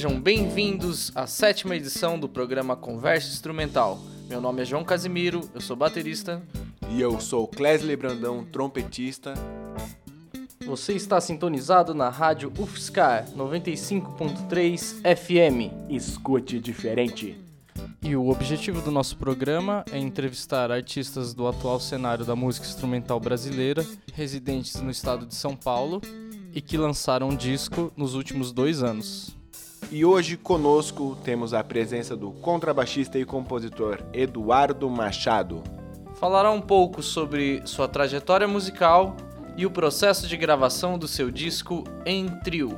Sejam bem-vindos à sétima edição do programa Conversa Instrumental. Meu nome é João Casimiro, eu sou baterista. E eu sou Clesley Brandão, trompetista. Você está sintonizado na rádio UFSCar 95.3 FM. Escute diferente. E o objetivo do nosso programa é entrevistar artistas do atual cenário da música instrumental brasileira, residentes no estado de São Paulo e que lançaram um disco nos últimos dois anos. E hoje conosco temos a presença do contrabaixista e compositor Eduardo Machado. Falará um pouco sobre sua trajetória musical e o processo de gravação do seu disco em trio.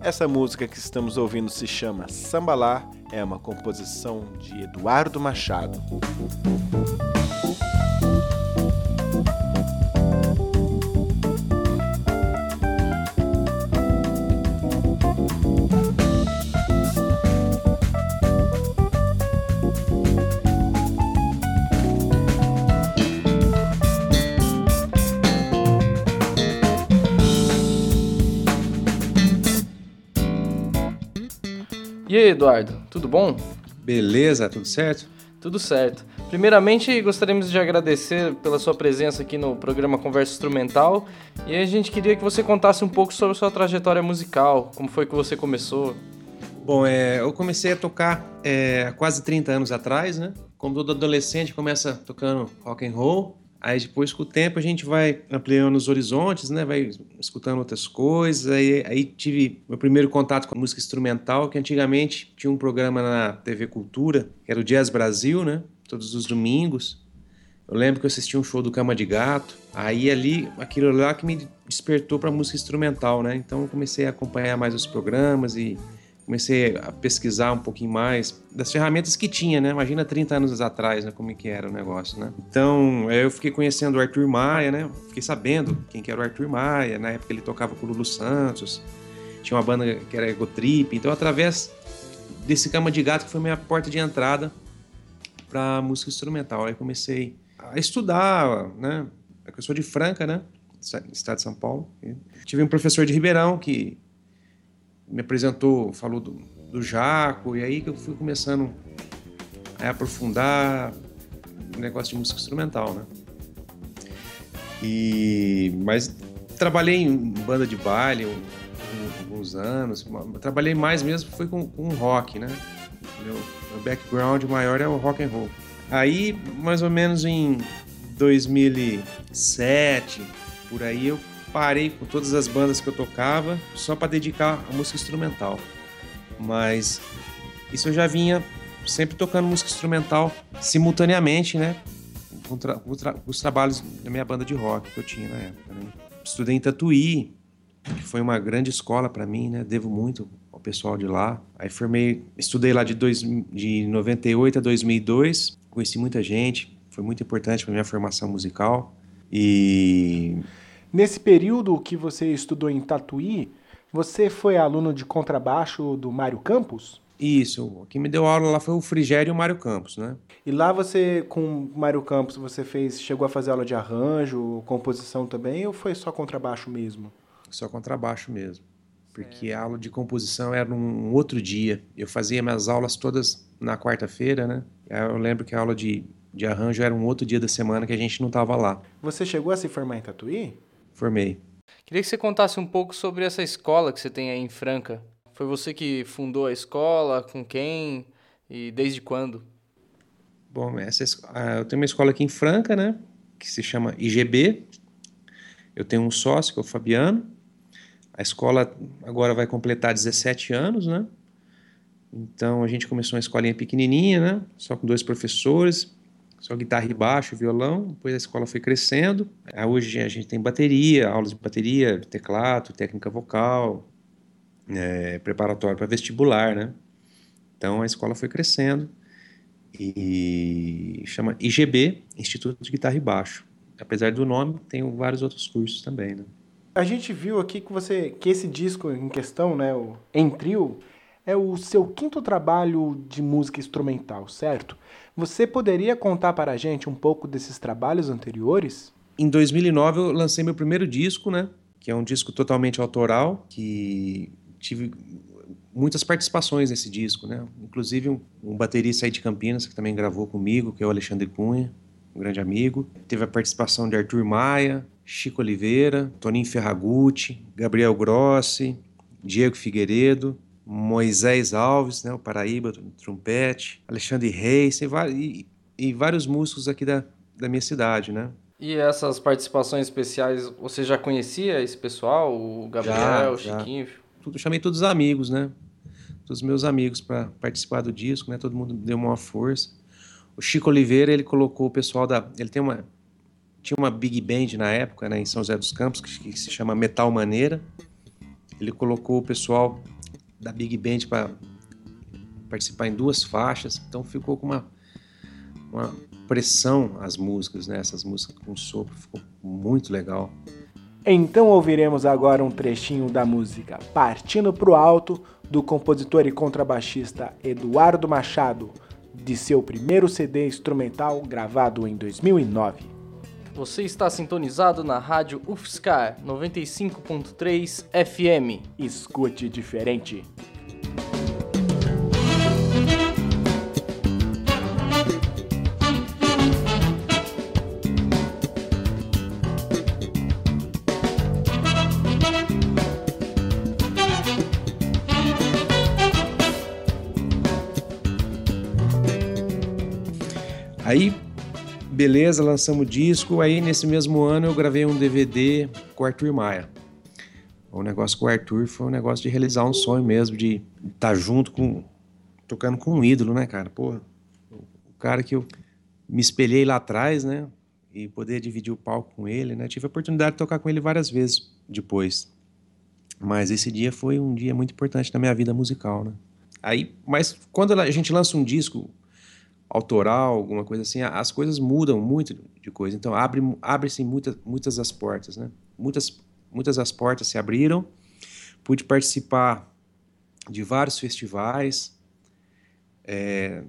Essa música que estamos ouvindo se chama Sambalá, é uma composição de Eduardo Machado. E aí, Eduardo, tudo bom? Beleza, tudo certo? Tudo certo. Primeiramente, gostaríamos de agradecer pela sua presença aqui no programa Conversa Instrumental. E a gente queria que você contasse um pouco sobre a sua trajetória musical, como foi que você começou. Bom, é, eu comecei a tocar é, há quase 30 anos atrás, né? Como todo adolescente, começa tocando rock and roll. Aí depois, com o tempo, a gente vai ampliando os horizontes, né? Vai escutando outras coisas. Aí, aí tive meu primeiro contato com a música instrumental, que antigamente tinha um programa na TV Cultura, que era o Jazz Brasil, né? Todos os domingos. Eu lembro que eu assisti um show do Cama de Gato. Aí ali, aquilo lá que me despertou para música instrumental, né? Então eu comecei a acompanhar mais os programas e comecei a pesquisar um pouquinho mais das ferramentas que tinha, né? Imagina 30 anos atrás, né? Como é que era o negócio, né? Então, eu fiquei conhecendo o Arthur Maia, né? Fiquei sabendo quem que era o Arthur Maia. Na época ele tocava com o Lulu Santos. Tinha uma banda que era Ego Trip. Então, através desse Cama de Gato que foi minha porta de entrada para música instrumental. Aí comecei a estudar, né? Eu sou de Franca, né? Estado de São Paulo. Tive um professor de Ribeirão que me apresentou, falou do, do Jaco, e aí que eu fui começando a aprofundar o negócio de música instrumental, né? E, mas trabalhei em banda de baile alguns anos, trabalhei mais mesmo foi com, com rock, né? Meu, meu background maior é o rock and roll. Aí, mais ou menos em 2007, por aí eu parei com todas as bandas que eu tocava só para dedicar a música instrumental. Mas isso eu já vinha sempre tocando música instrumental simultaneamente, né? Com, tra com, tra com os trabalhos da minha banda de rock que eu tinha na época. Né? Estudei em Tatuí, que foi uma grande escola para mim, né? Devo muito ao pessoal de lá. Aí formei, estudei lá de, dois, de 98 a 2002, conheci muita gente, foi muito importante para minha formação musical. E Nesse período que você estudou em Tatuí, você foi aluno de contrabaixo do Mário Campos? Isso, quem me deu aula lá foi o Frigério e o Mário Campos, né? E lá você, com o Mário Campos, você fez, chegou a fazer aula de arranjo, composição também, ou foi só contrabaixo mesmo? Só contrabaixo mesmo, porque a aula de composição era um outro dia. Eu fazia minhas aulas todas na quarta-feira, né? Eu lembro que a aula de, de arranjo era um outro dia da semana que a gente não estava lá. Você chegou a se formar em Tatuí? Formei. Queria que você contasse um pouco sobre essa escola que você tem aí em Franca. Foi você que fundou a escola? Com quem? E desde quando? Bom, essa, eu tenho uma escola aqui em Franca, né? Que se chama IGB. Eu tenho um sócio, que é o Fabiano. A escola agora vai completar 17 anos, né? Então a gente começou uma escolinha pequenininha, né? Só com dois professores só guitarra e baixo, violão. Depois a escola foi crescendo. Hoje a gente tem bateria, aulas de bateria, teclado, técnica vocal, é, preparatório para vestibular, né? Então a escola foi crescendo e chama IGB, Instituto de Guitarra e Baixo. Apesar do nome, tem vários outros cursos também, né? A gente viu aqui que você que esse disco em questão, né, o Em Trio, é o seu quinto trabalho de música instrumental, certo? Você poderia contar para a gente um pouco desses trabalhos anteriores? Em 2009 eu lancei meu primeiro disco, né? Que é um disco totalmente autoral, que tive muitas participações nesse disco, né? Inclusive um, um, baterista aí de Campinas que também gravou comigo, que é o Alexandre Cunha, um grande amigo. Teve a participação de Arthur Maia, Chico Oliveira, Toninho Ferragutti, Gabriel Grossi, Diego Figueiredo, Moisés Alves, né, o Paraíba, trompete, Alexandre Reis e, e, e vários músicos aqui da, da minha cidade, né? E essas participações especiais, você já conhecia esse pessoal? O Gabriel, já, o Chiquinho? Tudo, chamei todos os amigos, né? Todos os meus amigos para participar do disco, né? Todo mundo deu uma força. O Chico Oliveira, ele colocou o pessoal da... Ele tem uma... Tinha uma big band na época, né? Em São José dos Campos, que, que se chama Metal Maneira. Ele colocou o pessoal da big band para participar em duas faixas. Então ficou com uma... Uma pressão as músicas, né? Essas músicas com sopro, ficou muito legal. Então ouviremos agora um trechinho da música Partindo pro Alto, do compositor e contrabaixista Eduardo Machado, de seu primeiro CD instrumental gravado em 2009. Você está sintonizado na rádio UFSCar 95.3 FM. Escute diferente. Aí, beleza, lançamos o disco. Aí, nesse mesmo ano, eu gravei um DVD com o Arthur Maia. O negócio com o Arthur foi um negócio de realizar um sonho mesmo, de estar tá junto com. tocando com um ídolo, né, cara? Pô, o cara que eu me espelhei lá atrás, né? E poder dividir o palco com ele, né? Tive a oportunidade de tocar com ele várias vezes depois. Mas esse dia foi um dia muito importante na minha vida musical, né? Aí, mas quando a gente lança um disco, autoral, alguma coisa assim, as coisas mudam muito de coisa. Então abre abre-se muitas muitas as portas, né? Muitas muitas as portas se abriram. Pude participar de vários festivais é,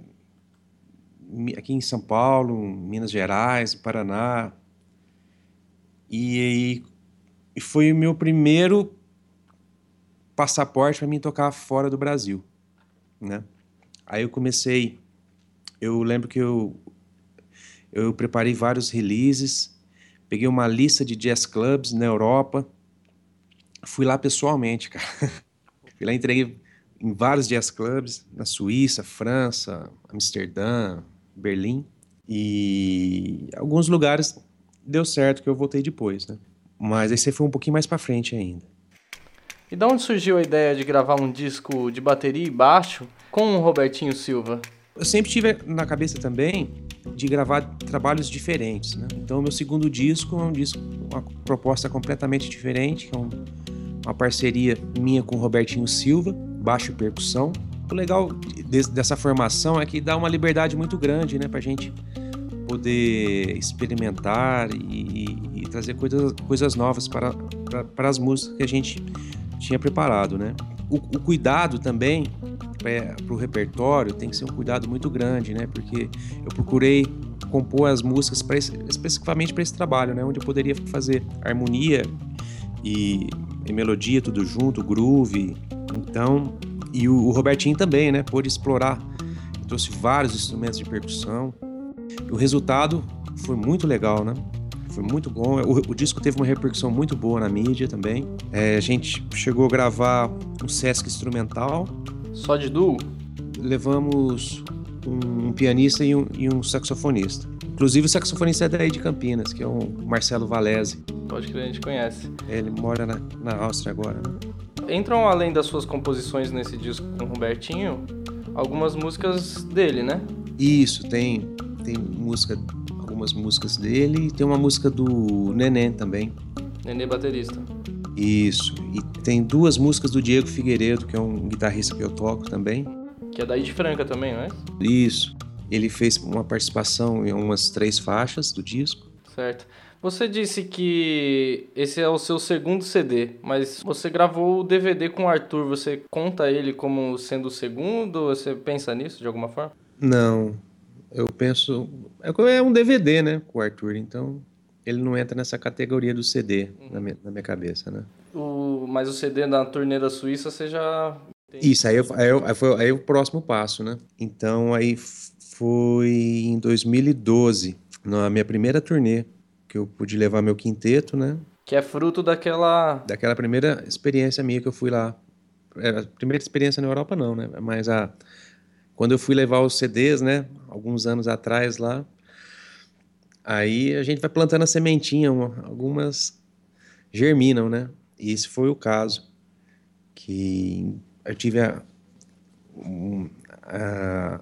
aqui em São Paulo, Minas Gerais, Paraná. E, e foi o meu primeiro passaporte para mim tocar fora do Brasil, né? Aí eu comecei eu lembro que eu, eu preparei vários releases, peguei uma lista de jazz clubs na Europa, fui lá pessoalmente, cara. fui lá entreguei em vários jazz clubs, na Suíça, França, Amsterdã, Berlim. E alguns lugares deu certo que eu voltei depois, né? Mas esse foi um pouquinho mais para frente ainda. E de onde surgiu a ideia de gravar um disco de bateria e baixo com o Robertinho Silva? Eu sempre tive na cabeça também de gravar trabalhos diferentes, né? Então, meu segundo disco é um disco, uma proposta completamente diferente, que é um, uma parceria minha com o Robertinho Silva, baixo e percussão. O legal de, dessa formação é que dá uma liberdade muito grande, né, pra gente poder experimentar e, e trazer coisas, coisas novas para, para, para as músicas que a gente tinha preparado, né? O, o cuidado também para o repertório tem que ser um cuidado muito grande, né? Porque eu procurei compor as músicas pra, especificamente para esse trabalho, né? Onde eu poderia fazer harmonia e, e, melodia tudo junto, groove. Então, e o, o Robertinho também, né? Pôde explorar, trouxe vários instrumentos de percussão. E o resultado foi muito legal, né? Foi muito bom. O, o, disco teve uma repercussão muito boa na mídia também. É, a gente chegou a gravar um Sesc instrumental só de duo? Levamos um, pianista e um, e um, saxofonista. Inclusive o saxofonista é daí de Campinas, que é o Marcelo Valese. Pode crer, a gente conhece. Ele mora na, na Áustria agora. Né? Entram além das suas composições nesse disco com o Robertinho, algumas músicas dele, né? Isso, tem, tem música, algumas músicas dele e tem uma música do Neném também. Nenê baterista. Isso. E tem duas músicas do Diego Figueiredo, que é um guitarrista que eu toco também. Que é daí de Franca também, não é? Isso. Ele fez uma participação em umas três faixas do disco. Certo. Você disse que esse é o seu segundo CD, mas você gravou o DVD com o Arthur. Você conta ele como sendo o segundo? Você pensa nisso de alguma forma? Não. Eu penso. É, é um DVD, né? Com o Arthur. Então ele não entra nessa categoria do CD uhum. na, minha, na minha cabeça, né? O, mas o CD na turnê da Suíça você já Isso, aí, eu, aí, eu, aí foi aí o próximo passo, né? Então aí foi em 2012, na minha primeira turnê, que eu pude levar meu quinteto, né? Que é fruto daquela. Daquela primeira experiência minha que eu fui lá. A primeira experiência na Europa, não, né? Mas a. Quando eu fui levar os CDs, né? Alguns anos atrás lá. Aí a gente vai plantando a sementinha, algumas germinam, né? E esse foi o caso. Que eu tive a. Um, a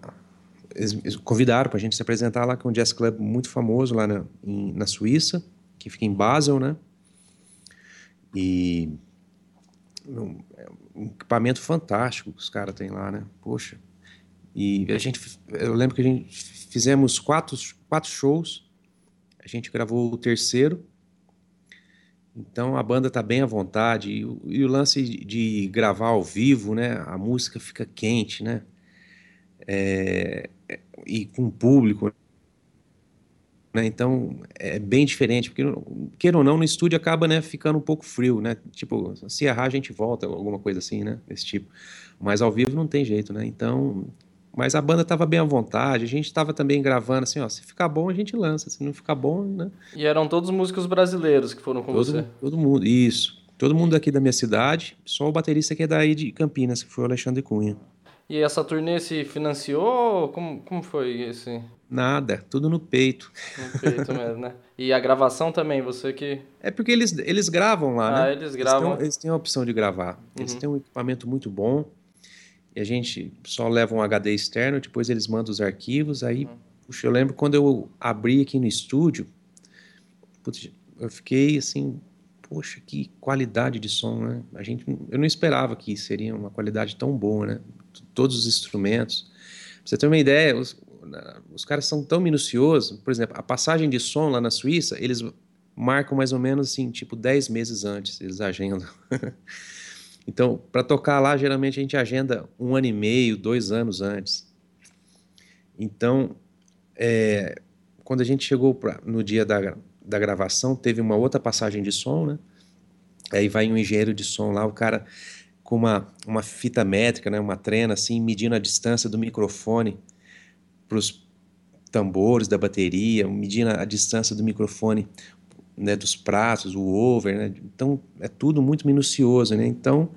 eles convidaram para a gente se apresentar lá com um jazz club muito famoso lá na, em, na Suíça, que fica em Basel, né? E um, um equipamento fantástico que os caras têm lá, né? Poxa. E a gente, eu lembro que a gente fizemos quatro, quatro shows, a gente gravou o terceiro, então a banda tá bem à vontade e o, e o lance de gravar ao vivo, né? A música fica quente, né? É, e com o público. Né? Então é bem diferente, porque queira ou não, no estúdio acaba né, ficando um pouco frio, né? Tipo, se errar a gente volta, alguma coisa assim, né? Desse tipo. Mas ao vivo não tem jeito, né? Então. Mas a banda estava bem à vontade, a gente estava também gravando assim, ó, se ficar bom a gente lança, se não ficar bom, né? E eram todos músicos brasileiros que foram com todo, você? Todo mundo, isso. Todo mundo daqui da minha cidade, só o baterista que é daí de Campinas, que foi o Alexandre Cunha. E essa turnê se financiou? Como, como foi esse? Nada, tudo no peito. No peito mesmo, né? E a gravação também, você que. É porque eles, eles gravam lá, ah, né? eles gravam. Eles têm, eles têm a opção de gravar. Eles uhum. têm um equipamento muito bom. E a gente só leva um HD externo, depois eles mandam os arquivos. Aí, uhum. puxa, eu lembro quando eu abri aqui no estúdio, putz, eu fiquei assim, poxa, que qualidade de som, né? A gente, eu não esperava que seria uma qualidade tão boa, né? todos os instrumentos. Pra você ter uma ideia, os, os caras são tão minuciosos. Por exemplo, a passagem de som lá na Suíça, eles marcam mais ou menos assim, tipo 10 meses antes, eles agendam. então, para tocar lá, geralmente a gente agenda um ano e meio, dois anos antes. Então, é, quando a gente chegou pra, no dia da, da gravação, teve uma outra passagem de som, né? Aí vai um engenheiro de som lá, o cara com uma, uma fita métrica, né, uma trena, assim, medindo a distância do microfone para os tambores da bateria, medindo a distância do microfone né, dos pratos, o over, né? Então é tudo muito minucioso, né? Então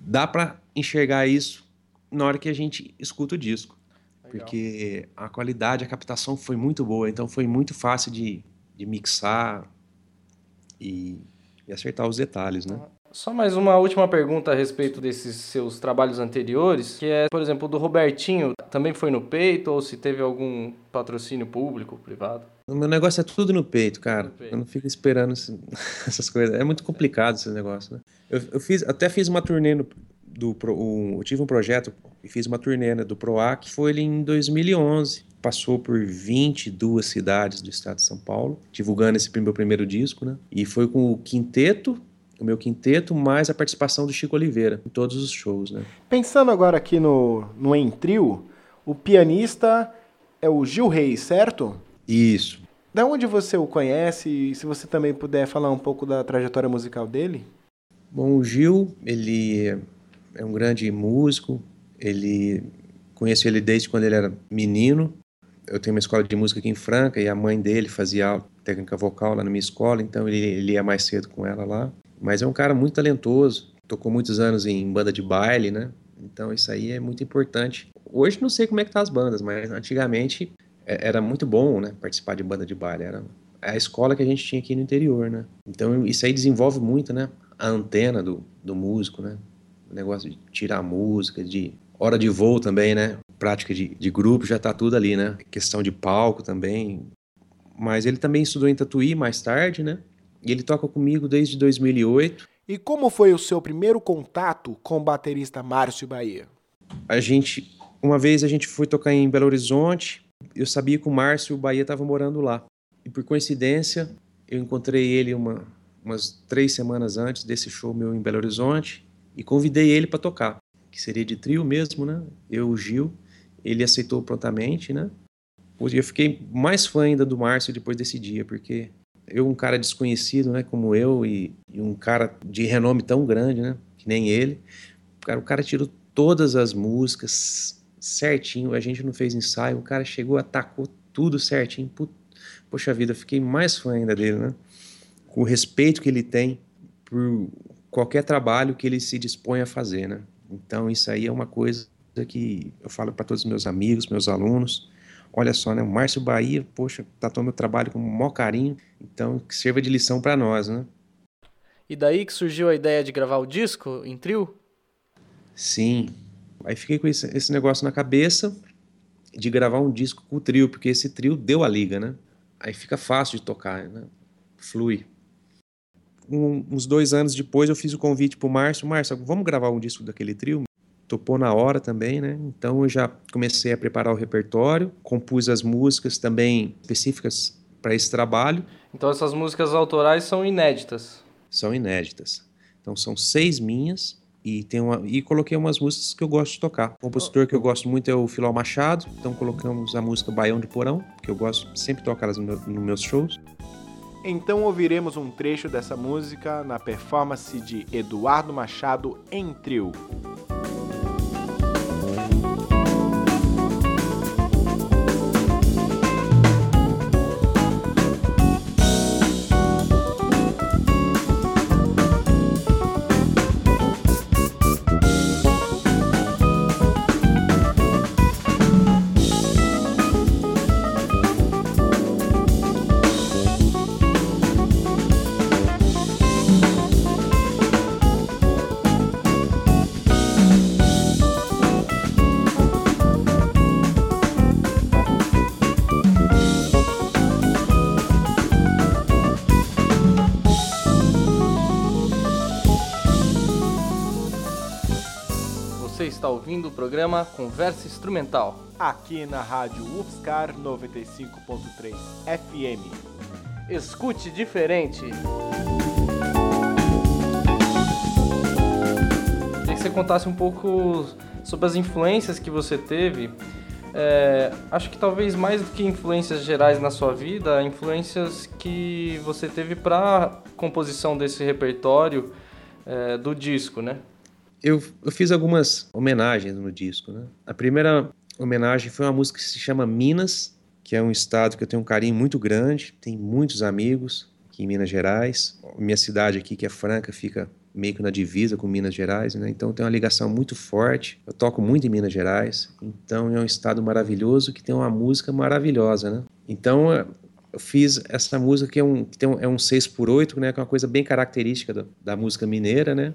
dá para enxergar isso na hora que a gente escuta o disco, Legal. porque a qualidade, a captação foi muito boa, então foi muito fácil de, de mixar e, e acertar os detalhes, né? Só mais uma última pergunta a respeito desses seus trabalhos anteriores, que é, por exemplo, do Robertinho, também foi no peito ou se teve algum patrocínio público, privado? O meu negócio é tudo no peito, cara. No peito. Eu não fico esperando essas coisas. É muito complicado esse negócio, né? Eu, eu fiz, até fiz uma turnê no, do um, eu tive um projeto e fiz uma turnê né, do PROAC, foi ele em 2011. Passou por 22 cidades do estado de São Paulo, divulgando esse meu primeiro disco, né? E foi com o quinteto o meu quinteto, mais a participação do Chico Oliveira em todos os shows. Né? Pensando agora aqui no, no Em Trio, o pianista é o Gil Reis, certo? Isso. Da onde você o conhece e se você também puder falar um pouco da trajetória musical dele? Bom, o Gil, ele é um grande músico, ele conheço ele desde quando ele era menino. Eu tenho uma escola de música aqui em Franca e a mãe dele fazia técnica vocal lá na minha escola, então ele, ele ia mais cedo com ela lá. Mas é um cara muito talentoso, tocou muitos anos em banda de baile, né? Então isso aí é muito importante. Hoje não sei como é que tá as bandas, mas antigamente era muito bom, né? Participar de banda de baile, era a escola que a gente tinha aqui no interior, né? Então isso aí desenvolve muito, né? A antena do, do músico, né? O negócio de tirar música, de hora de voo também, né? Prática de, de grupo, já tá tudo ali, né? Questão de palco também. Mas ele também estudou em Tatuí mais tarde, né? E ele toca comigo desde 2008. E como foi o seu primeiro contato com o baterista Márcio Bahia? A gente, uma vez a gente foi tocar em Belo Horizonte. Eu sabia que o Márcio Bahia estava morando lá. E por coincidência, eu encontrei ele uma, umas três semanas antes desse show meu em Belo Horizonte e convidei ele para tocar, que seria de trio mesmo, né? Eu, o Gil. Ele aceitou prontamente, né? Eu fiquei mais fã ainda do Márcio depois desse dia, porque eu, um cara desconhecido, né, como eu, e, e, um cara de renome tão grande, né, que nem ele, cara. O cara tirou todas as músicas certinho. A gente não fez ensaio. O cara chegou, atacou tudo certinho. Poxa vida, eu fiquei mais fã ainda dele, né? Com o respeito que ele tem por qualquer trabalho que ele se dispõe a fazer, né? Então isso aí é uma coisa que eu falo para todos os meus amigos, meus alunos. Olha só, né? O Márcio Bahia, poxa, tratou meu trabalho com o maior carinho, então que sirva de lição para nós, né? E daí que surgiu a ideia de gravar o disco em trio? Sim. Aí fiquei com esse, esse negócio na cabeça de gravar um disco com o trio, porque esse trio deu a liga, né? Aí fica fácil de tocar, né? Flui um, uns dois anos depois eu fiz o convite para o Márcio, Márcio, vamos gravar um disco daquele trio? Topou na hora também, né? Então eu já comecei a preparar o repertório, compus as músicas também específicas para esse trabalho. Então essas músicas autorais são inéditas? São inéditas. Então são seis minhas e tem uma e coloquei umas músicas que eu gosto de tocar. O compositor que eu gosto muito é o Filó Machado, então colocamos a música Baião de Porão, que eu gosto sempre tocar elas nos meus shows. Então ouviremos um trecho dessa música na performance de Eduardo Machado em trio. Está ouvindo o programa Conversa Instrumental. Aqui na rádio UFSCar 95.3 FM. Escute diferente. Queria que você contasse um pouco sobre as influências que você teve. É, acho que talvez mais do que influências gerais na sua vida, influências que você teve para composição desse repertório é, do disco, né? Eu, eu fiz algumas homenagens no disco. Né? A primeira homenagem foi uma música que se chama Minas, que é um estado que eu tenho um carinho muito grande, tem muitos amigos aqui em Minas Gerais. Minha cidade aqui, que é Franca, fica meio que na divisa com Minas Gerais, né? Então tem uma ligação muito forte. Eu toco muito em Minas Gerais, então é um estado maravilhoso que tem uma música maravilhosa, né? Então eu fiz essa música que é um, que tem um, é um 6 por 8 né? Que é uma coisa bem característica da, da música mineira, né?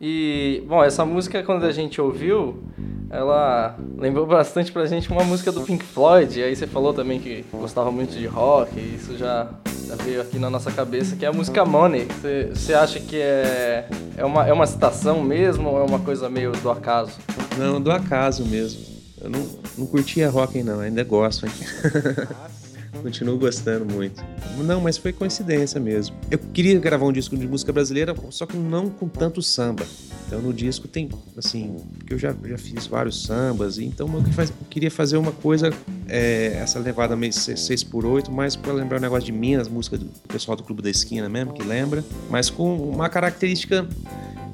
E, bom, essa música, quando a gente ouviu, ela lembrou bastante pra gente uma música do Pink Floyd. E aí você falou também que gostava muito de rock, e isso já, já veio aqui na nossa cabeça, que é a música Money. Você, acha que é, é, uma, é uma citação mesmo ou é uma coisa meio do acaso? Não, do acaso mesmo. Eu não, não curtia rock não, ainda gosto. Hein? Continuo gostando muito. Não, mas foi coincidência mesmo. Eu queria gravar um disco de música brasileira, só que não com tanto samba. Então no disco tem, assim, porque eu já, já fiz vários sambas, então eu queria fazer uma coisa, é, essa levada meio 6 por 8 mais para lembrar o um negócio de Minas, música do pessoal do Clube da Esquina mesmo, que lembra, mas com uma característica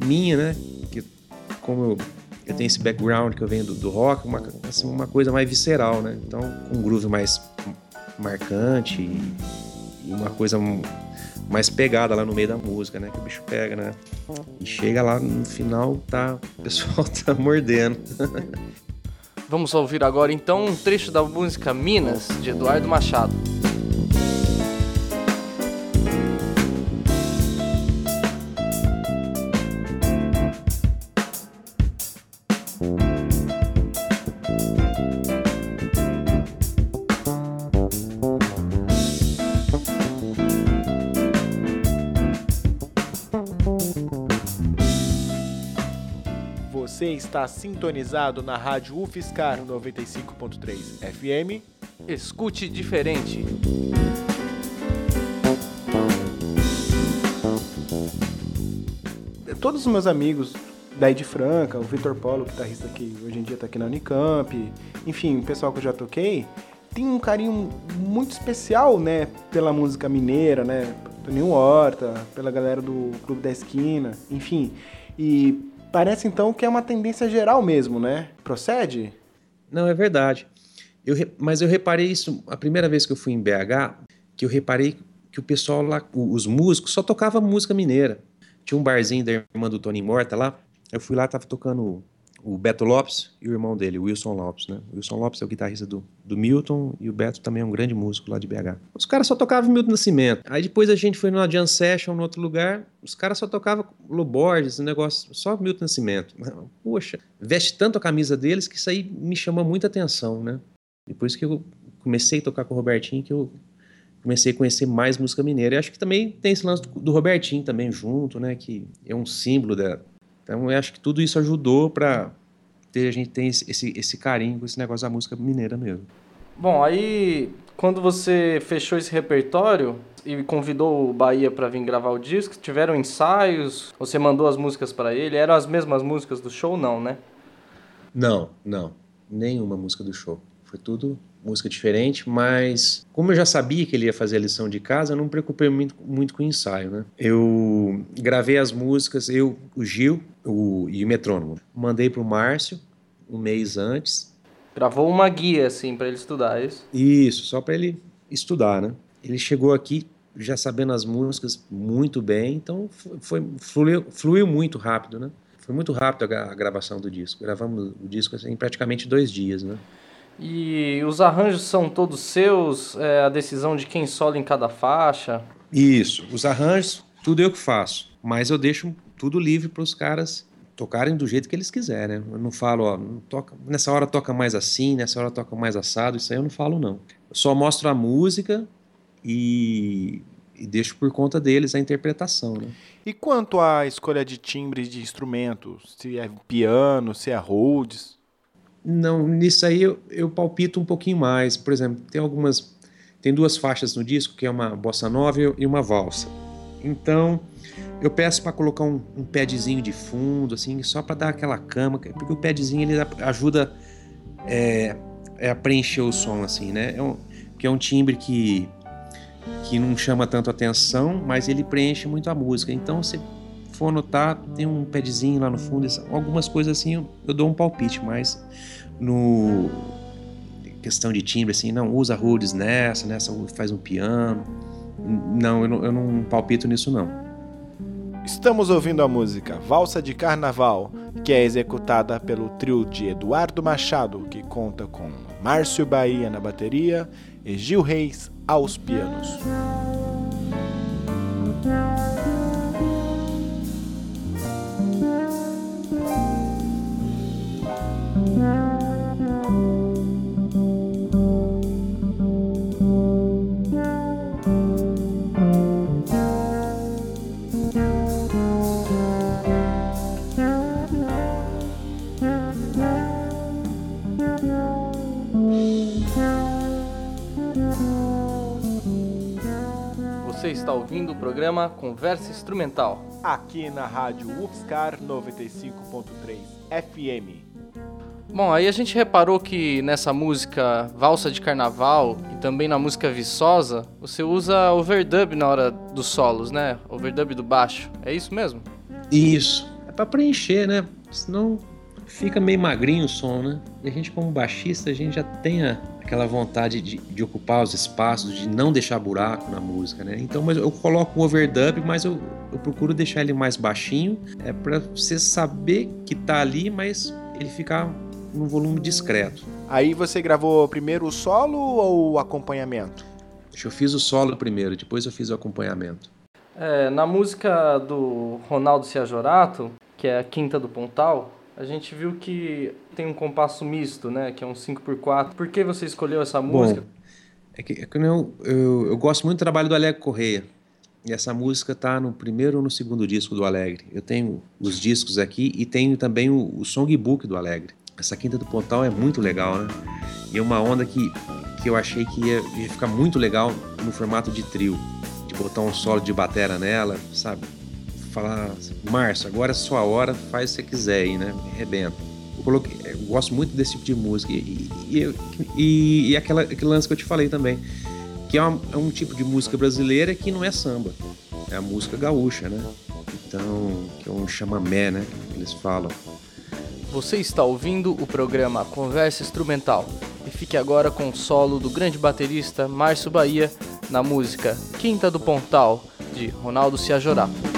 minha, né? Que como eu, eu tenho esse background que eu venho do, do rock, uma, assim, uma coisa mais visceral, né? Então, com um groove mais marcante e, uma coisa mais pegada lá no meio da música, né? Que o bicho pega, né? E chega lá no final, tá, o pessoal tá mordendo. Vamos ouvir agora então um trecho da música Minas, de Eduardo Machado. Está sintonizado na rádio UFSCar 95.3 FM. Escute diferente. Todos os meus amigos daí de Franca, o Vitor Polo, guitarrista que hoje em dia está aqui na Unicamp, enfim, o pessoal que eu já toquei, tem um carinho muito especial, né, pela música mineira, né, Toninho Horta, pela galera do Clube da Esquina, enfim. E Parece então que é uma tendência geral mesmo, né? Procede? Não, é verdade. Eu, mas eu reparei isso a primeira vez que eu fui em BH, que eu reparei que o pessoal lá, os músicos, só tocava música mineira. Tinha um barzinho da irmã do Tony Morta lá. Eu fui lá, tava tocando o Beto Lopes e o irmão dele, o Wilson Lopes, né? O Wilson Lopes é o guitarrista do, do Milton e o Beto também é um grande músico lá de BH. Os caras só tocavam Milton Nascimento. Aí depois a gente foi numa jam session no outro lugar, os caras só tocavam Loborges, um negócio, só Milton Nascimento. Poxa, veste tanto a camisa deles que isso aí me chamou muita atenção, né? Depois que eu comecei a tocar com o Robertinho, que eu comecei a conhecer mais música mineira. E acho que também tem esse lance do, do Robertinho também junto, né? Que é um símbolo da, então eu acho que tudo isso ajudou para ter a gente esse, esse, esse carinho com esse negócio da música mineira mesmo. Bom, aí quando você fechou esse repertório e convidou o Bahia para vir gravar o disco, tiveram ensaios? Você mandou as músicas para ele? Eram as mesmas músicas do show, não, né? Não, não, nenhuma música do show. Foi tudo música diferente, mas como eu já sabia que ele ia fazer a lição de casa, eu não me preocupei muito, muito com o ensaio, né? Eu gravei as músicas, eu, o Gil o, e o metrônomo. Mandei pro Márcio um mês antes. Gravou uma guia, assim, para ele estudar, é isso? Isso, só para ele estudar, né? Ele chegou aqui já sabendo as músicas muito bem, então foi, fluiu, fluiu muito rápido, né? Foi muito rápido a, a gravação do disco. Gravamos o disco assim, em praticamente dois dias, né? E os arranjos são todos seus? É a decisão de quem sola em cada faixa? Isso. Os arranjos, tudo eu que faço. Mas eu deixo tudo livre para os caras tocarem do jeito que eles quiserem. Né? Eu não falo, ó, não toca, nessa hora toca mais assim, nessa hora toca mais assado. Isso aí eu não falo, não. Eu só mostro a música e, e deixo por conta deles a interpretação. Né? E quanto à escolha de timbres de instrumentos? Se é piano, se é Rhodes? Não, nisso aí eu, eu palpito um pouquinho mais. Por exemplo, tem algumas. Tem duas faixas no disco, que é uma bossa nova e uma valsa. Então, eu peço para colocar um, um padzinho de fundo, assim, só para dar aquela cama, porque o padzinho ele ajuda é, é a preencher o som, assim, né? É um, que é um timbre que, que não chama tanto atenção, mas ele preenche muito a música. Então, você for notar, tem um padzinho lá no fundo, algumas coisas assim eu, dou um palpite, mas no questão de timbre assim, não usa rudes nessa, nessa faz um piano. Não, eu não, eu não palpito nisso não. Estamos ouvindo a música Valsa de Carnaval, que é executada pelo trio de Eduardo Machado, que conta com Márcio Bahia na bateria e Gil Reis aos pianos. Está ouvindo o programa Conversa Instrumental. Aqui na rádio UFSCar 95.3 FM. Bom, aí a gente reparou que nessa música Valsa de Carnaval e também na música Viçosa, você usa overdub na hora dos solos, né? Overdub do baixo. É isso mesmo? Isso. É para preencher, né? Senão fica meio magrinho o som, né? E a gente, como baixista, a gente já tem a, aquela vontade de, de, ocupar os espaços, de não deixar buraco na música, né? Então, mas eu coloco o overdub, mas eu, eu procuro deixar ele mais baixinho, é para você saber que tá ali, mas ele ficar num volume discreto. Aí você gravou primeiro o solo ou o acompanhamento? Eu fiz o solo primeiro, depois eu fiz o acompanhamento. É, na música do Ronaldo Ciajorato, que é a Quinta do Pontal, a gente viu que tem um compasso misto, né? Que é um 5x4. Por que você escolheu essa música? Bom, é que, é que eu, eu, eu, gosto muito do trabalho do Alegre Correia. E essa música tá no primeiro ou no segundo disco do Alegre. Eu tenho os discos aqui e tenho também o, o songbook do Alegre. Essa Quinta do Pontal é muito legal, né? E é uma onda que, que eu achei que ia, ia ficar muito legal no formato de trio. De botar um solo de batera nela, sabe? Falar, Márcio, agora é sua hora, faz o que você quiser aí, né? Rebenta. Eu, coloquei, eu gosto muito desse tipo de música. E, e, e, e aquela, aquele lance que eu te falei também, que é, uma, é um tipo de música brasileira que não é samba, é a música gaúcha, né? Então, que é um chamamé, né? eles falam. Você está ouvindo o programa Conversa Instrumental e fique agora com o solo do grande baterista Márcio Bahia na música Quinta do Pontal, de Ronaldo Ciajorato.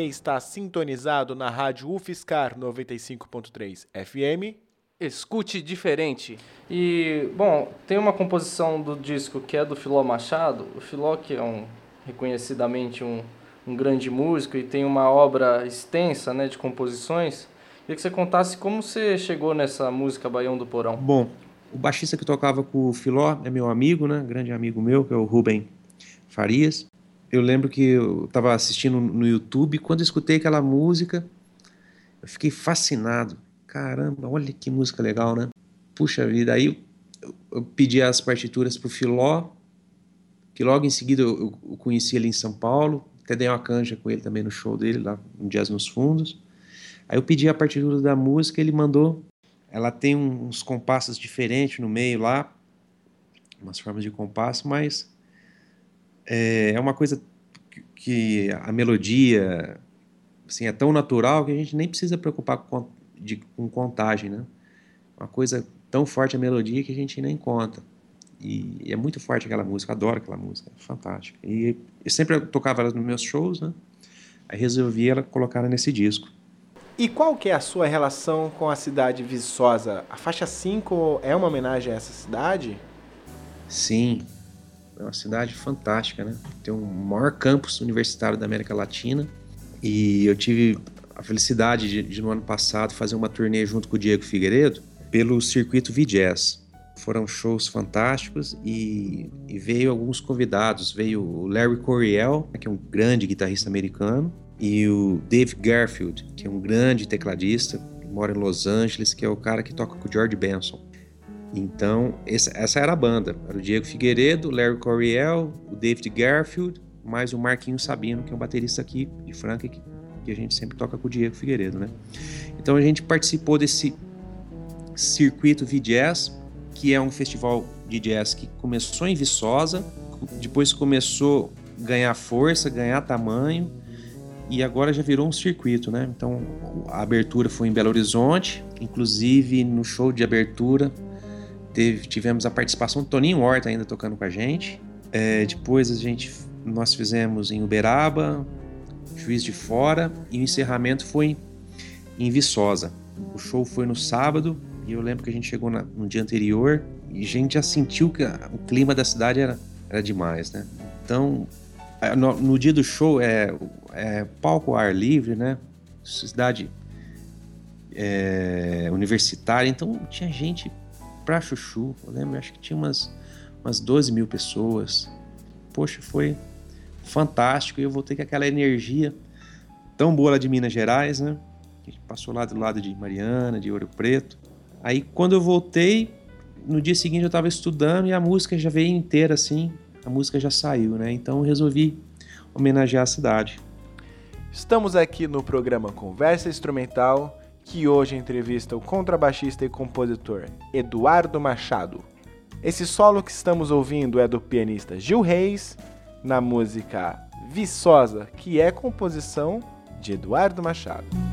Você está sintonizado na rádio UFSCar 95.3 FM. Escute diferente. E, bom, tem uma composição do disco que é do Filó Machado. O Filó, que é um reconhecidamente um, um grande músico e tem uma obra extensa né, de composições. Queria que você contasse como você chegou nessa música Baião do Porão. Bom, o baixista que tocava com o Filó é meu amigo, né? Grande amigo meu, que é o Rubem Farias eu lembro que eu estava assistindo no YouTube, quando eu escutei aquela música, eu fiquei fascinado. Caramba, olha que música legal, né? Puxa vida, aí eu, eu pedi as partituras para o Filó, que logo em seguida eu, eu, conheci ele em São Paulo, até dei uma canja com ele também no show dele, lá no Jazz nos Fundos. Aí eu pedi a partitura da música, ele mandou. Ela tem uns compassos diferentes no meio lá, umas formas de compasso, mas é, é uma coisa que a melodia assim, é tão natural que a gente nem precisa preocupar com, de, com contagem, né? Uma coisa tão forte a melodia que a gente nem conta. E, e é muito forte aquela música, adoro aquela música, é fantástica. E eu sempre tocava ela nos meus shows, né? Aí resolvi ela colocar nesse disco. E qual que é a sua relação com a cidade Viçosa? A faixa 5 é uma homenagem a essa cidade? Sim, é uma cidade fantástica, né? Tem o maior campus universitário da América Latina. E eu tive a felicidade de, de no ano passado, fazer uma turnê junto com o Diego Figueiredo pelo circuito V-Jazz. Foram shows fantásticos e, e, veio alguns convidados. Veio o Larry Coryell, que é um grande guitarrista americano, e o Dave Garfield, que é um grande tecladista, mora em Los Angeles, que é o cara que toca com o George Benson. Então, essa era a banda. Era o Diego Figueiredo, Larry Coriel, o David Garfield, mais o Marquinho Sabino, que é um baterista aqui de Franca, que, que a gente sempre toca com o Diego Figueiredo, né? Então a gente participou desse circuito V-Jazz, que é um festival de jazz que começou em Viçosa, depois começou a ganhar força, ganhar tamanho, e agora já virou um circuito, né? Então a abertura foi em Belo Horizonte, inclusive no show de abertura teve, tivemos a participação do Toninho Horta ainda tocando com a gente. É, depois a gente nós fizemos em Uberaba, Juiz de Fora e o encerramento foi em Viçosa. O show foi no sábado e eu lembro que a gente chegou na, no dia anterior e a gente já sentiu que a, o clima da cidade era, era demais, né? Então, no, no dia do show é, é, palco ar livre, né? Cidade é, universitária, então tinha gente pra chuchu. Eu lembro, acho que tinha umas, umas 12 mil pessoas. Poxa, foi fantástico e eu voltei com aquela energia tão boa lá de Minas Gerais, né? Gente passou lá do lado de Mariana, de Ouro Preto. Aí quando eu voltei, no dia seguinte eu estava estudando e a música já veio inteira assim, a música já saiu, né? Então eu resolvi homenagear a cidade. Estamos aqui no programa Conversa Instrumental, que hoje entrevista o contrabaixista e compositor Eduardo Machado. Esse solo que estamos ouvindo é do pianista Gil Reis, na música Viçosa, que é composição de Eduardo Machado.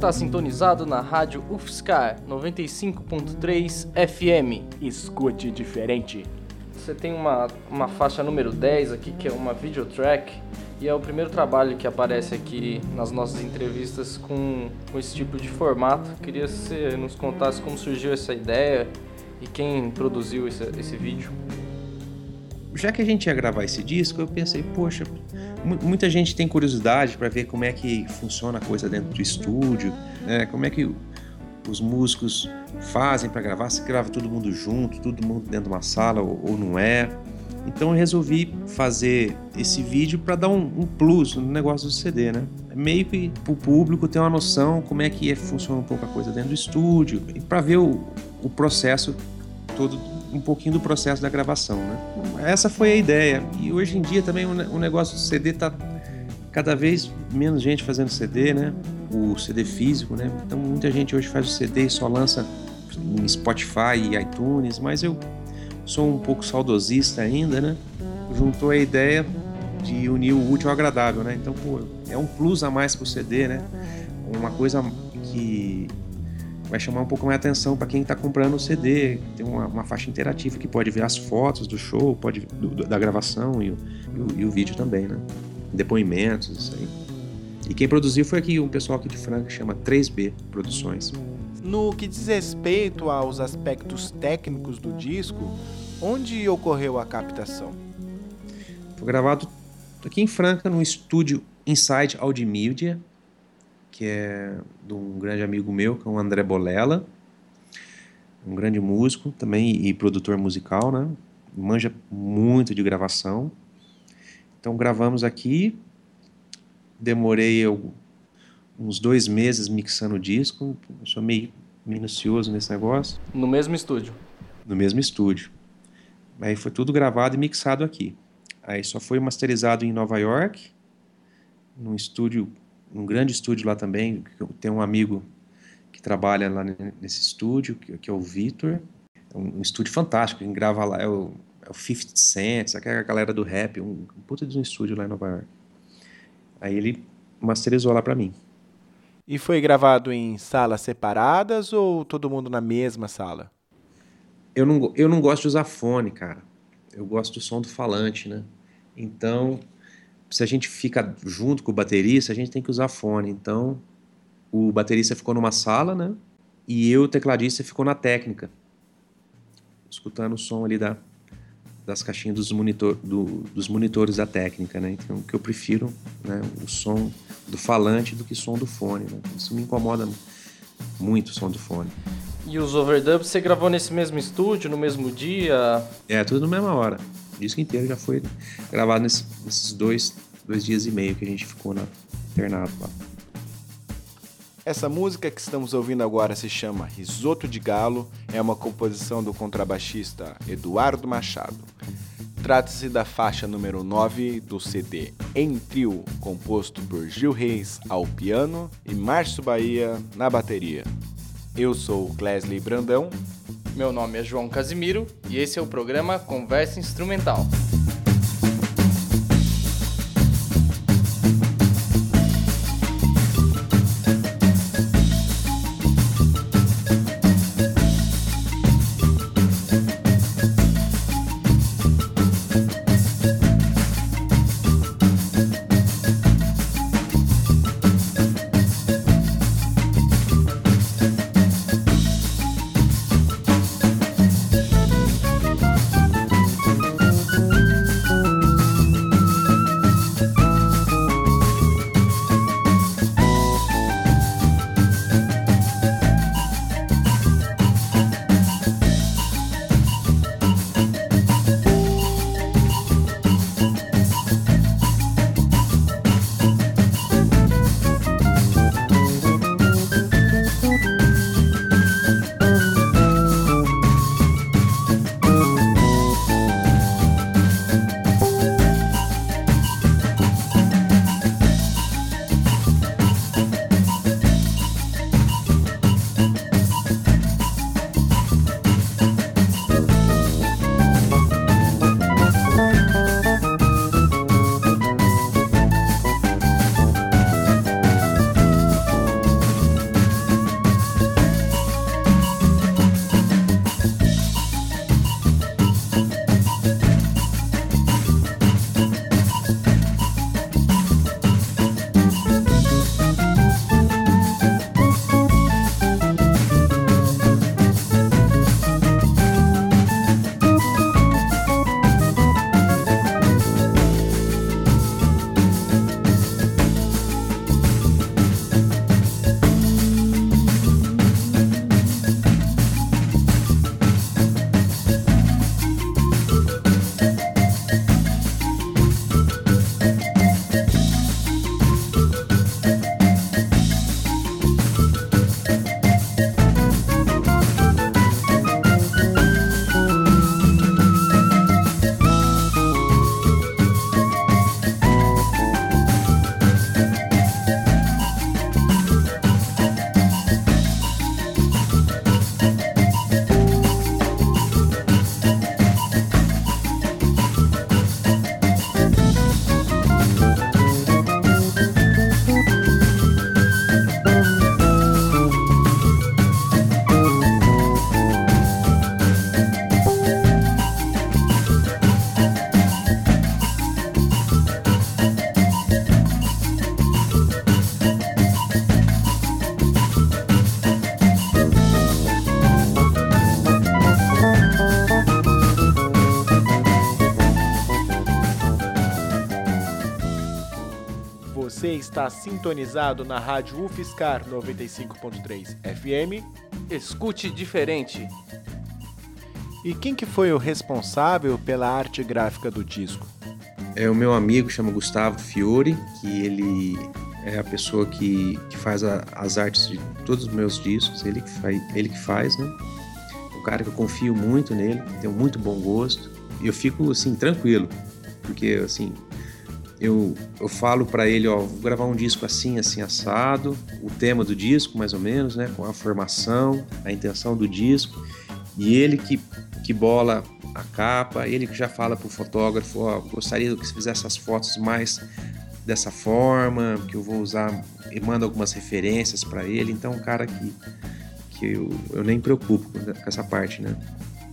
Está sintonizado na rádio UFSCar 95.3 FM. Escute diferente. Você tem uma, uma faixa número 10 aqui, que é uma videotrack, e é o primeiro trabalho que aparece aqui nas nossas entrevistas com, com esse tipo de formato. Queria que você nos contasse como surgiu essa ideia e quem produziu esse, esse vídeo. Já que a gente ia gravar esse disco, eu pensei, poxa, muita gente tem curiosidade para ver como é que funciona a coisa dentro do estúdio, né? Como é que os músicos fazem para gravar, se grava todo mundo junto, todo mundo dentro de uma sala ou, ou não é. Então eu resolvi fazer esse vídeo para dar um, um, plus no negócio do CD, né? Meio que para o público ter uma noção como é que é, funciona um pouco a coisa dentro do estúdio e para ver o, o processo todo um pouquinho do processo da gravação, né? Essa foi a ideia. E hoje em dia também o negócio do CD tá cada vez menos gente fazendo CD, né? O CD físico, né? Então muita gente hoje faz o CD e só lança em Spotify e iTunes, mas eu sou um pouco saudosista ainda, né? Juntou a ideia de unir o útil ao agradável, né? Então, pô, é um plus a mais pro CD, né? Uma coisa que vai chamar um pouco mais atenção para quem está comprando o CD. Tem uma, uma, faixa interativa que pode ver as fotos do show, pode do, da gravação e o, e o, e o vídeo também, né? Depoimentos, isso aí. E quem produziu foi aqui um pessoal aqui de Franca que chama 3B Produções. No que diz respeito aos aspectos técnicos do disco, onde ocorreu a captação? Foi gravado aqui em Franca, no estúdio Inside Audiomedia, que é de um grande amigo meu, que é o André Bolela, um grande músico também e produtor musical, né? Manja muito de gravação. Então gravamos aqui, demorei eu, uns dois meses mixando o disco, eu sou meio minucioso nesse negócio. No mesmo estúdio? No mesmo estúdio. Aí foi tudo gravado e mixado aqui. Aí só foi masterizado em Nova York, num estúdio um grande estúdio lá também. Tem um amigo que trabalha lá nesse estúdio, que, é o Vitor. É um, estúdio fantástico, quem grava lá é o, é o 50 Cent, aquela galera do rap, um, um puta de um estúdio lá em Nova York. Aí ele masterizou lá para mim. E foi gravado em salas separadas ou todo mundo na mesma sala? Eu não, eu não gosto de usar fone, cara. Eu gosto do som do falante, né? Então, se a gente fica junto com o baterista, a gente tem que usar fone. Então, o baterista ficou numa sala, né? E eu, o tecladista, ficou na técnica, escutando o som ali da, das caixinhas dos, monitor, do, dos monitores da técnica, né? Então, o que eu prefiro, né? O som do falante do que o som do fone, né? Isso me incomoda muito, o som do fone. E os overdubs você gravou nesse mesmo estúdio, no mesmo dia? É, tudo na mesma hora. O disco inteiro já foi gravado nesses, nesses dois, dois dias e meio que a gente ficou na internado lá. Essa música que estamos ouvindo agora se chama Risoto de Galo, é uma composição do contrabaixista Eduardo Machado. Trata-se da faixa número 9 do CD Em Trio, composto por Gil Reis ao piano e Márcio Bahia na bateria. Eu sou Clesley Brandão meu nome é João Casimiro e esse é o programa Conversa Instrumental. Está sintonizado na Rádio UFSCar 95.3 FM. Escute diferente. E quem que foi o responsável pela arte gráfica do disco? É o meu amigo, chama Gustavo Fiore, que ele é a pessoa que, que faz a, as artes de todos os meus discos, ele que faz, ele que faz, né? Um cara que eu confio muito nele, tem um muito bom gosto, e eu fico assim tranquilo, porque assim, eu, eu falo para ele, ó, vou gravar um disco assim, assim assado, o tema do disco mais ou menos, né, com a formação, a intenção do disco, e ele que que bola a capa, ele que já fala pro fotógrafo, ó, gostaria que você fizesse essas fotos mais dessa forma, que eu vou usar, e manda algumas referências para ele, então um cara que, que eu, eu nem me preocupo com essa parte, né?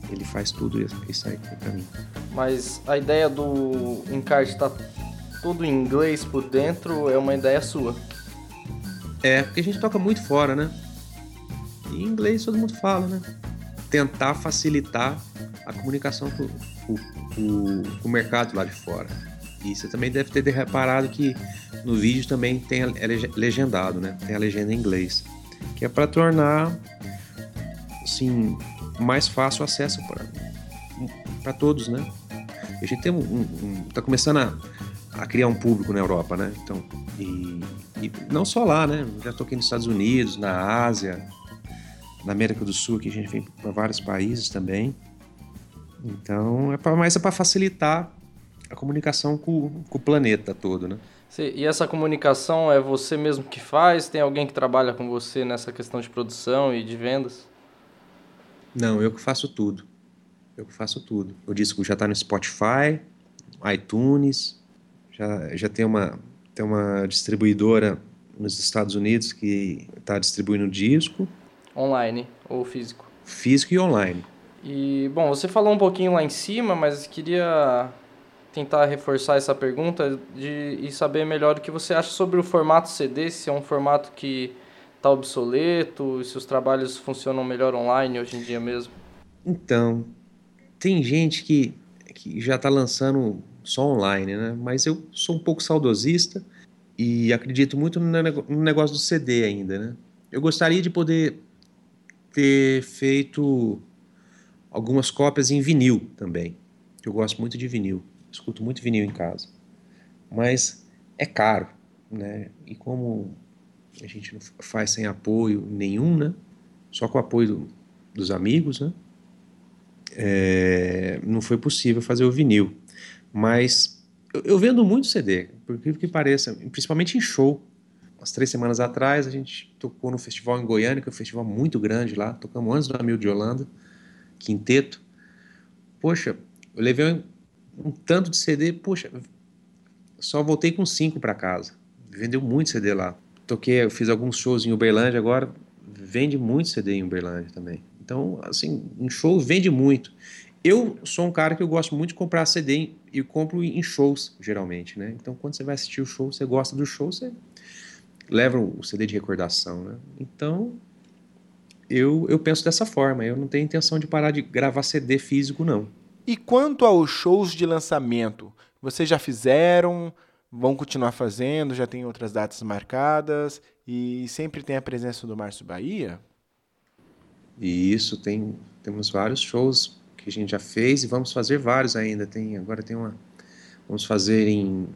Ele faz tudo isso aí para mim. Mas a ideia do encarte tá tudo em inglês por dentro é uma ideia sua. É, porque a gente toca muito fora, né? E inglês todo mundo fala, né? Tentar facilitar a comunicação com, com, com, o mercado lá de fora. E você também deve ter reparado que no vídeo também tem é legendado, né? Tem a legenda em inglês, que é para tornar assim mais fácil o acesso para todos, né? A gente tem um, um, tá começando a, a, criar um público na Europa, né? Então, e, e não só lá, né? Já toquei nos Estados Unidos, na Ásia, na América do Sul, que a gente vem para vários países também. Então, é pra, mais é para facilitar a comunicação com, com, o planeta todo, né? Sim, e essa comunicação é você mesmo que faz? Tem alguém que trabalha com você nessa questão de produção e de vendas? Não, eu que faço tudo. Eu que faço tudo. O disco já está no Spotify, iTunes, já, já tem, uma, tem uma distribuidora nos Estados Unidos que está distribuindo disco. Online ou físico? Físico e online. E, bom, você falou um pouquinho lá em cima, mas queria tentar reforçar essa pergunta de, e saber melhor o que você acha sobre o formato CD, se é um formato que está obsoleto, se os trabalhos funcionam melhor online hoje em dia mesmo. Então, tem gente que, que já está lançando só online, né? Mas eu sou um pouco saudosista e acredito muito no negócio do CD ainda, né? Eu gostaria de poder ter feito algumas cópias em vinil também. Eu gosto muito de vinil escuto muito vinil em casa. Mas é caro, né? E como a gente não faz sem apoio nenhum, né? Só com o apoio do, dos amigos, né? É, não foi possível fazer o vinil. Mas eu, eu vendo muito CD, por incrível que pareça, principalmente em show. Umas três semanas atrás a gente tocou no festival em Goiânia, que é um festival muito grande lá. Tocamos antes do Amigo de Holanda, quinteto. Poxa, eu levei um tanto de CD, puxa, só voltei com cinco para casa. Vendeu muito CD lá. Toquei, eu fiz alguns shows em Uberlândia agora, vende muito CD em Uberlândia também. Então, assim, em show vende muito. Eu sou um cara que eu gosto muito de comprar CD e compro em shows, geralmente, né? Então, quando você vai assistir o show, você gosta do show, você leva o CD de recordação, né? Então, eu, eu penso dessa forma. Eu não tenho intenção de parar de gravar CD físico, não. E quanto aos shows de lançamento, vocês já fizeram? Vão continuar fazendo? Já tem outras datas marcadas? E sempre tem a presença do Márcio Bahia? Isso, tem, temos vários shows que a gente já fez e vamos fazer vários ainda. Tem, agora tem uma. Vamos fazer em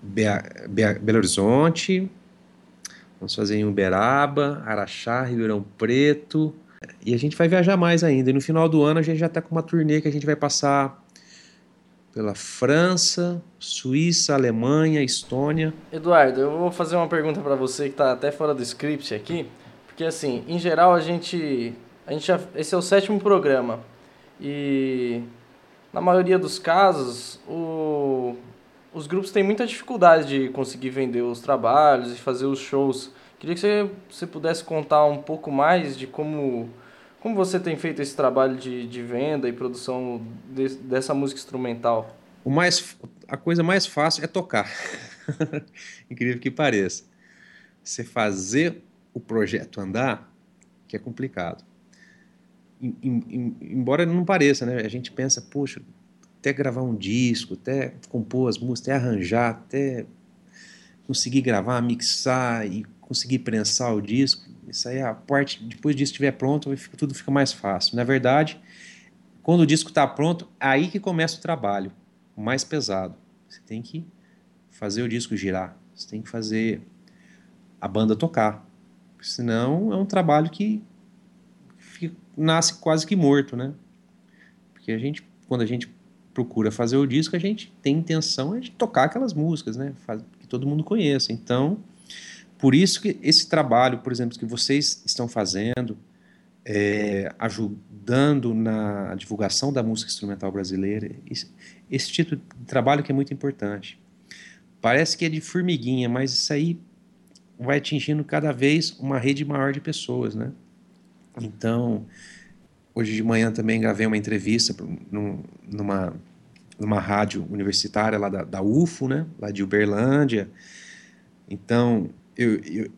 Belo Horizonte, vamos fazer em Uberaba, Araxá, Ribeirão Preto, e a gente vai viajar mais ainda. E no final do ano a gente já está com uma turnê que a gente vai passar pela França, Suíça, Alemanha, Estônia. Eduardo, eu vou fazer uma pergunta para você que está até fora do script aqui, porque assim, em geral a gente, a gente já, esse é o sétimo programa e na maioria dos casos o, os grupos têm muita dificuldade de conseguir vender os trabalhos e fazer os shows Queria que você, você pudesse contar um pouco mais de como, como você tem feito esse trabalho de, de venda e produção de, dessa música instrumental. O mais, a coisa mais fácil é tocar. Incrível que pareça. Você fazer o projeto andar, que é complicado. Embora não pareça, né? A gente pensa, poxa, até gravar um disco, até compor as músicas, até arranjar, até conseguir gravar, mixar e conseguir prensar o disco, isso aí é a parte, depois disso estiver pronto, tudo fica mais fácil. Na verdade, quando o disco está pronto, aí que começa o trabalho, o mais pesado. Você tem que fazer o disco girar, você tem que fazer a banda tocar. Senão é um trabalho que nasce quase que morto, né? Porque a gente, quando a gente procura fazer o disco, a gente tem intenção de tocar aquelas músicas, né? Que todo mundo conheça. Então, por isso que esse trabalho, por exemplo, que vocês estão fazendo, é, ajudando na divulgação da música instrumental brasileira, esse, esse tipo de trabalho que é muito importante. Parece que é de formiguinha, mas isso aí vai atingindo cada vez uma rede maior de pessoas, né? Então, hoje de manhã também gravei uma entrevista numa, numa rádio universitária lá da, da UFO, né? Lá de Uberlândia. Então, eu, eu,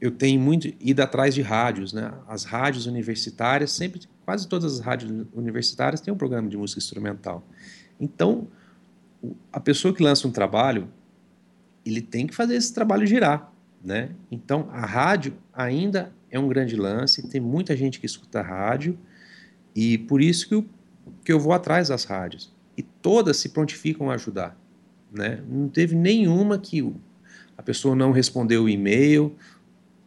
eu tenho muito ido atrás de rádios, né? As rádios universitárias, sempre, quase todas as rádios universitárias têm um programa de música instrumental. Então, a pessoa que lança um trabalho, ele tem que fazer esse trabalho girar, né? Então, a rádio ainda é um grande lance, tem muita gente que escuta rádio, e por isso que eu, que eu vou atrás das rádios. E todas se prontificam a ajudar, né? Não teve nenhuma que a pessoa não respondeu o e-mail,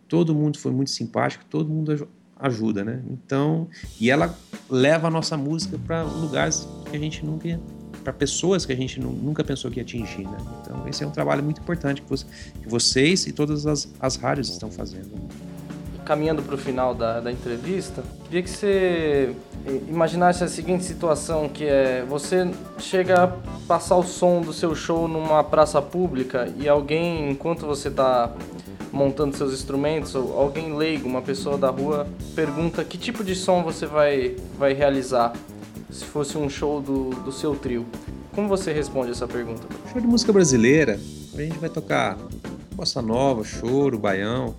todo mundo foi muito simpático, todo mundo ajuda, né? Então, e ela leva a nossa música para lugares que a gente nunca para pessoas que a gente nunca pensou que ia atingir, né? Então, esse é um trabalho muito importante que, que vocês e todas as, as rádios estão fazendo. Caminhando para o final da, da entrevista, queria que você imaginasse a seguinte situação, que é você chega a passar o som do seu show numa praça pública e alguém, enquanto você está montando seus instrumentos, ou alguém leigo, uma pessoa da rua, pergunta que tipo de som você vai, vai realizar se fosse um show do, do seu trio. Como você responde essa pergunta? Show de música brasileira, a gente vai tocar bossa nova, choro, baião.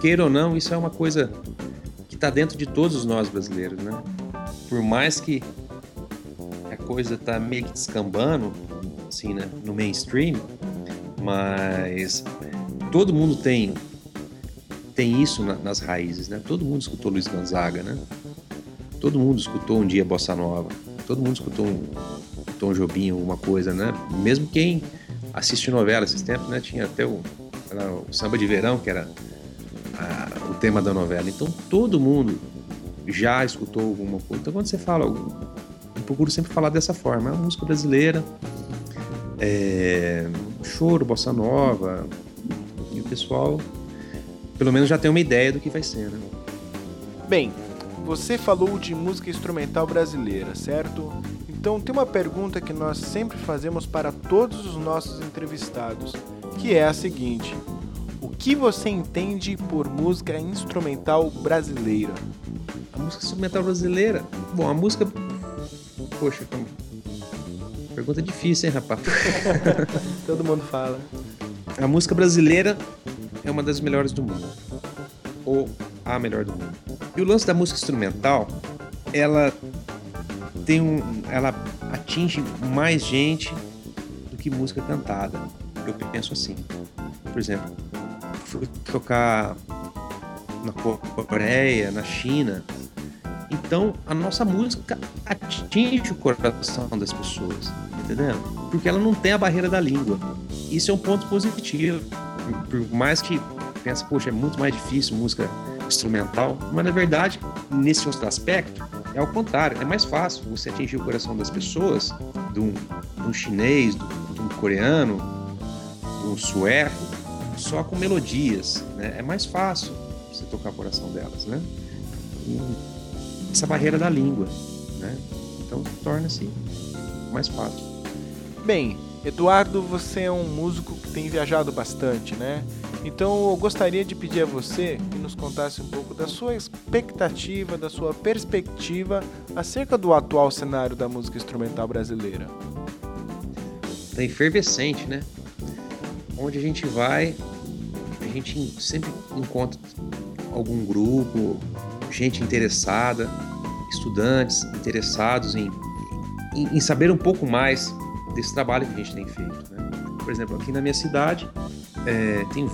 Queira ou não, isso é uma coisa que está dentro de todos nós brasileiros, né? Por mais que a coisa tá meio que descambando, assim, né, no mainstream, mas todo mundo tem tem isso na, nas raízes, né? Todo mundo escutou Luiz Gonzaga, né? Todo mundo escutou um dia bossa nova. Todo mundo escutou um Tom Jobim, alguma coisa, né? Mesmo quem assiste novela esses tempos, né? Tinha até o, o samba de verão que era a, o tema da novela. Então todo mundo já escutou alguma coisa. Então quando você fala, eu procuro sempre falar dessa forma. É uma música brasileira, é, choro, bossa nova, e o pessoal pelo menos já tem uma ideia do que vai ser, né? Bem, você falou de música instrumental brasileira, certo? Então tem uma pergunta que nós sempre fazemos para todos os nossos entrevistados, que é a seguinte: que você entende por música instrumental brasileira? A música instrumental brasileira? Bom, a música. Poxa, pergunta difícil, hein, rapaz? Todo mundo fala. A música brasileira é uma das melhores do mundo. Ou a melhor do mundo. E o lance da música instrumental, ela tem um, ela atinge mais gente do que música cantada. Eu penso assim. Por exemplo, fui tocar na Coreia, na China. Então, a nossa música atinge o coração das pessoas, entendeu? Porque ela não tem a barreira da língua. Isso é um ponto positivo por mais que pense, poxa, é muito mais difícil música instrumental, mas na verdade, nesse outro aspecto, é o contrário, é mais fácil você atingir o coração das pessoas, de um, de um chinês, de um coreano, de um sueco, só com melodias, né? É mais fácil você tocar o coração delas, né? E essa barreira da língua, né? Então torna-se mais fácil. Bem, Eduardo, você é um músico que tem viajado bastante, né? Então eu gostaria de pedir a você que nos contasse um pouco da sua expectativa, da sua perspectiva acerca do atual cenário da música instrumental brasileira. Tá efervescente, né? Onde a gente vai, gente sempre encontra algum grupo, gente interessada, estudantes interessados em, em, em saber um pouco mais desse trabalho que a gente tem feito. Né? Por exemplo, aqui na minha cidade, é, tem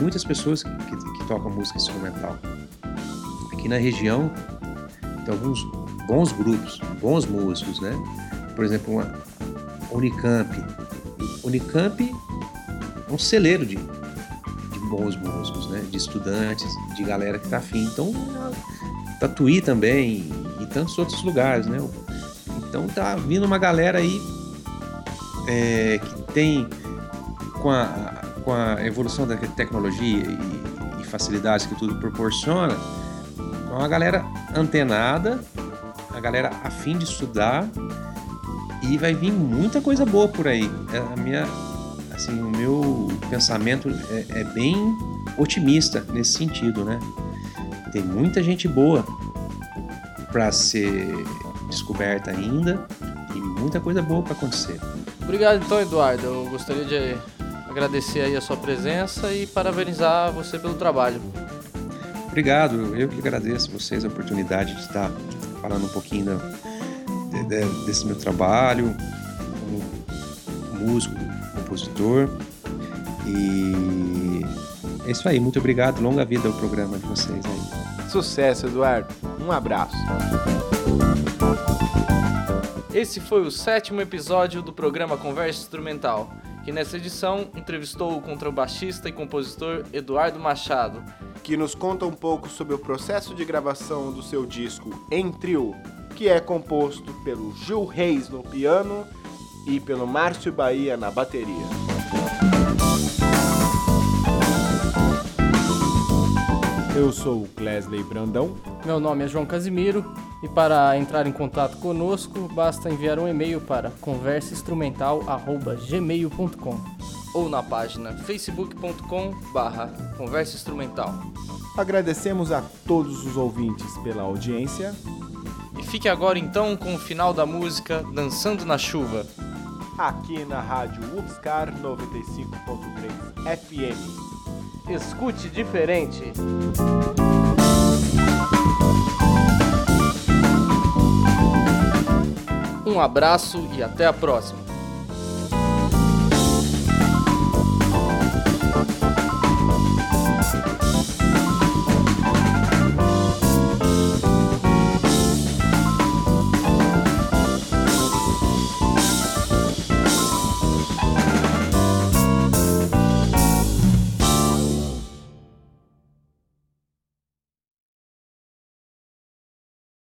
muitas pessoas que, que, que, tocam música instrumental. Aqui na região tem alguns bons grupos, bons músicos, né? Por exemplo, uma Unicamp. Unicamp é um celeiro de, bons músicos, né? De estudantes, de galera que tá afim. Então, Tatuí também e tantos outros lugares, né? Então tá vindo uma galera aí é, que tem com a, com a evolução da tecnologia e, e facilidades que tudo proporciona, é uma galera antenada, a galera afim de estudar e vai vir muita coisa boa por aí. É a minha, assim, o meu pensamento é, é bem otimista nesse sentido, né? Tem muita gente boa para ser descoberta ainda e muita coisa boa para acontecer. Obrigado então, Eduardo. Eu gostaria de agradecer aí a sua presença e parabenizar você pelo trabalho. Obrigado, eu que agradeço vocês a oportunidade de estar falando um pouquinho de, de, desse meu trabalho como músico, compositor. E é isso aí, muito obrigado, longa vida ao programa de vocês aí. Sucesso, Eduardo. Um abraço. Esse foi o sétimo episódio do programa Conversa Instrumental, que nessa edição entrevistou o contrabaixista e compositor Eduardo Machado, que nos conta um pouco sobre o processo de gravação do seu disco Em Trio, que é composto pelo Gil Reis no piano e pelo Márcio Bahia na bateria. Eu sou o Clesley Brandão. Meu nome é João Casimiro e para entrar em contato conosco basta enviar um e-mail para conversainstrumental@gmail.com ou na página facebook.com/conversainstrumental. Agradecemos a todos os ouvintes pela audiência. E fique agora então com o final da música Dançando na Chuva. Aqui na rádio UFSCar 95.3 FM. Escute diferente. Um abraço e até a próxima.